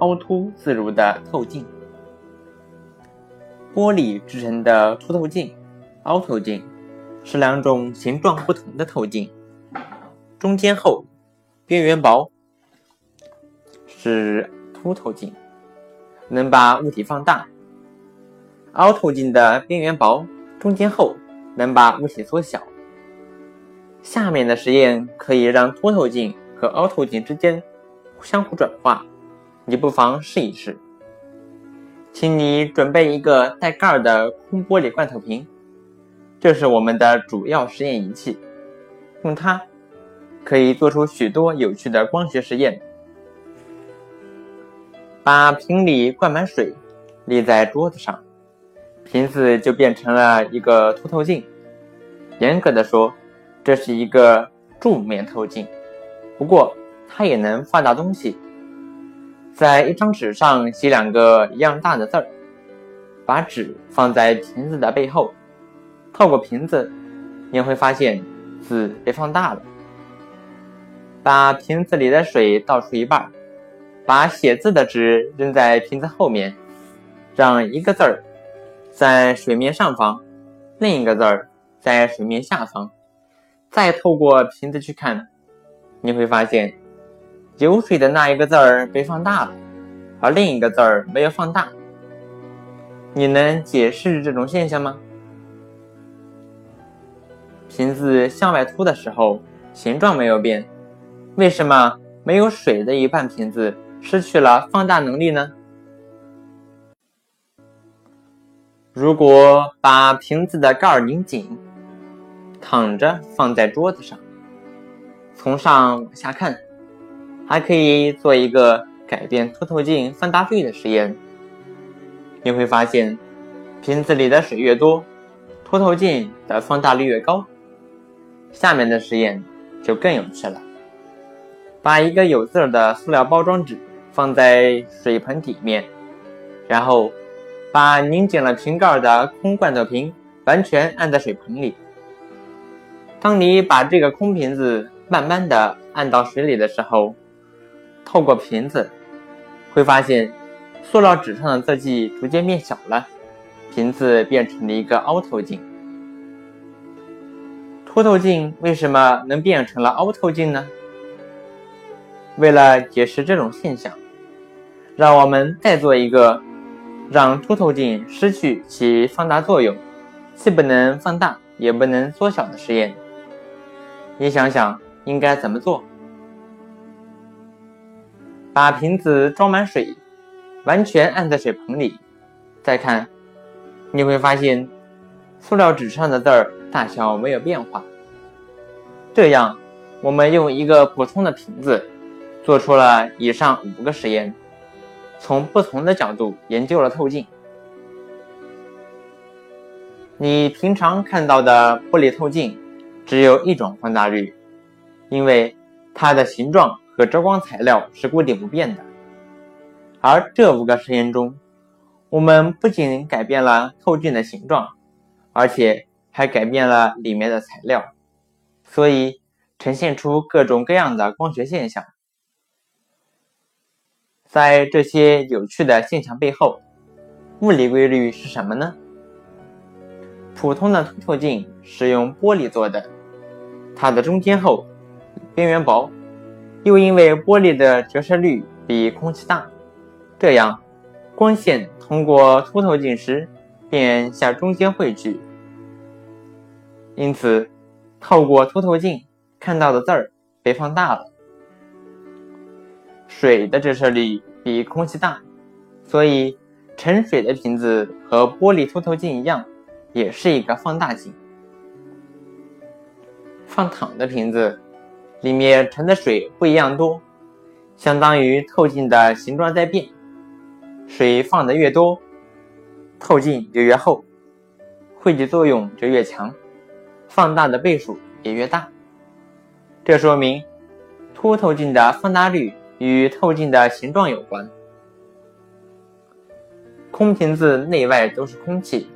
凹凸自如的透镜。玻璃制成的凸透镜、凹透镜是两种形状不同的透镜，中间厚，边缘薄，是凸透镜，能把物体放大；凹透镜的边缘薄，中间厚，能把物体缩小。下面的实验可以让凸透镜和凹透镜之间相互转化，你不妨试一试。请你准备一个带盖儿的空玻璃罐头瓶，这是我们的主要实验仪器，用它可以做出许多有趣的光学实验。把瓶里灌满水，立在桌子上，瓶子就变成了一个凸透镜。严格的说，这是一个柱面透镜，不过它也能放大东西。在一张纸上写两个一样大的字儿，把纸放在瓶子的背后，透过瓶子，你会发现字被放大了。把瓶子里的水倒出一半，把写字的纸扔在瓶子后面，让一个字儿在水面上方，另一个字儿在水面下方，再透过瓶子去看，你会发现。有水的那一个字儿被放大了，而另一个字儿没有放大。你能解释这种现象吗？瓶子向外凸的时候，形状没有变，为什么没有水的一半瓶子失去了放大能力呢？如果把瓶子的盖儿拧紧，躺着放在桌子上，从上往下看。还可以做一个改变凸透镜放大率的实验，你会发现瓶子里的水越多，凸透镜的放大率越高。下面的实验就更有趣了：把一个有字儿的塑料包装纸放在水盆底面，然后把拧紧了瓶盖的空罐头瓶完全按在水盆里。当你把这个空瓶子慢慢的按到水里的时候，透过瓶子，会发现塑料纸上的字迹逐渐变小了，瓶子变成了一个凹透镜。凸透镜为什么能变成了凹透镜呢？为了解释这种现象，让我们再做一个让凸透镜失去其放大作用，既不能放大也不能缩小的实验。你想想应该怎么做？把瓶子装满水，完全按在水盆里，再看，你会发现塑料纸上的字儿大小没有变化。这样，我们用一个普通的瓶子做出了以上五个实验，从不同的角度研究了透镜。你平常看到的玻璃透镜只有一种放大率，因为它的形状。和遮光材料是固定不变的，而这五个实验中，我们不仅改变了透镜的形状，而且还改变了里面的材料，所以呈现出各种各样的光学现象。在这些有趣的现象背后，物理规律是什么呢？普通的凸透镜是用玻璃做的，它的中间厚，边缘薄。又因为玻璃的折射率比空气大，这样光线通过凸透镜时便向中间汇聚，因此透过凸透镜看到的字儿被放大了。水的折射率比空气大，所以盛水的瓶子和玻璃凸透镜一样，也是一个放大镜。放躺的瓶子。里面盛的水不一样多，相当于透镜的形状在变。水放的越多，透镜就越厚，汇集作用就越强，放大的倍数也越大。这说明凸透镜的放大率与透镜的形状有关。空瓶子内外都是空气，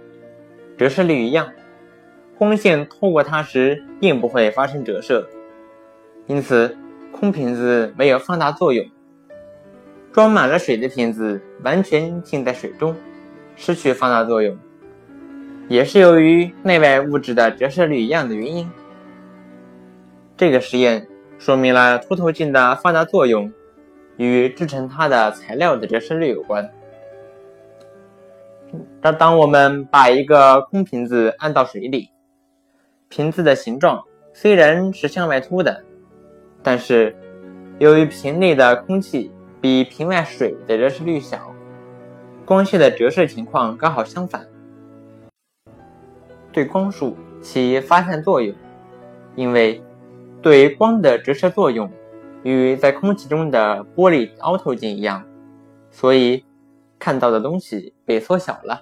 折射率一样，光线透过它时并不会发生折射。因此，空瓶子没有放大作用。装满了水的瓶子完全浸在水中，失去放大作用，也是由于内外物质的折射率一样的原因。这个实验说明了凸透镜的放大作用与制成它的材料的折射率有关。当当我们把一个空瓶子按到水里，瓶子的形状虽然是向外凸的，但是由于瓶内的空气比瓶外水的折射率小，光线的折射情况刚好相反，对光束起发散作用。因为对光的折射作用与在空气中的玻璃凹透镜一样，所以看到的东西被缩小了。